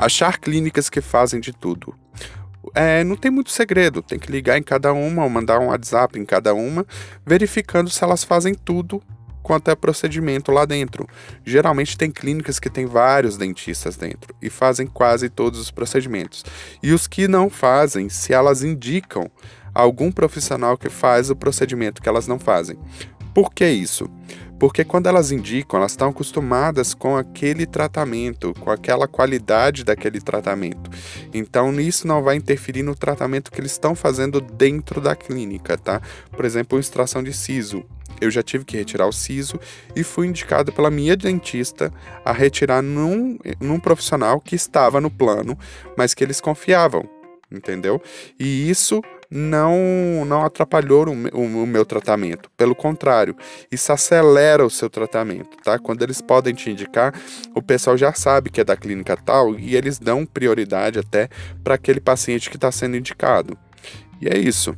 Achar clínicas que fazem de tudo. É, não tem muito segredo, tem que ligar em cada uma ou mandar um WhatsApp em cada uma, verificando se elas fazem tudo quanto é procedimento lá dentro. Geralmente tem clínicas que tem vários dentistas dentro e fazem quase todos os procedimentos. E os que não fazem, se elas indicam algum profissional que faz o procedimento que elas não fazem. Por que isso? Porque quando elas indicam, elas estão acostumadas com aquele tratamento, com aquela qualidade daquele tratamento. Então, isso não vai interferir no tratamento que eles estão fazendo dentro da clínica, tá? Por exemplo, extração de siso. Eu já tive que retirar o siso e fui indicado pela minha dentista a retirar num, num profissional que estava no plano, mas que eles confiavam, entendeu? E isso não, não atrapalhou o, o, o, meu tratamento. Pelo contrário, isso acelera o seu tratamento, tá? Quando eles podem te indicar, o pessoal já sabe que é da clínica tal e eles dão prioridade até para aquele paciente que está sendo indicado. E é isso.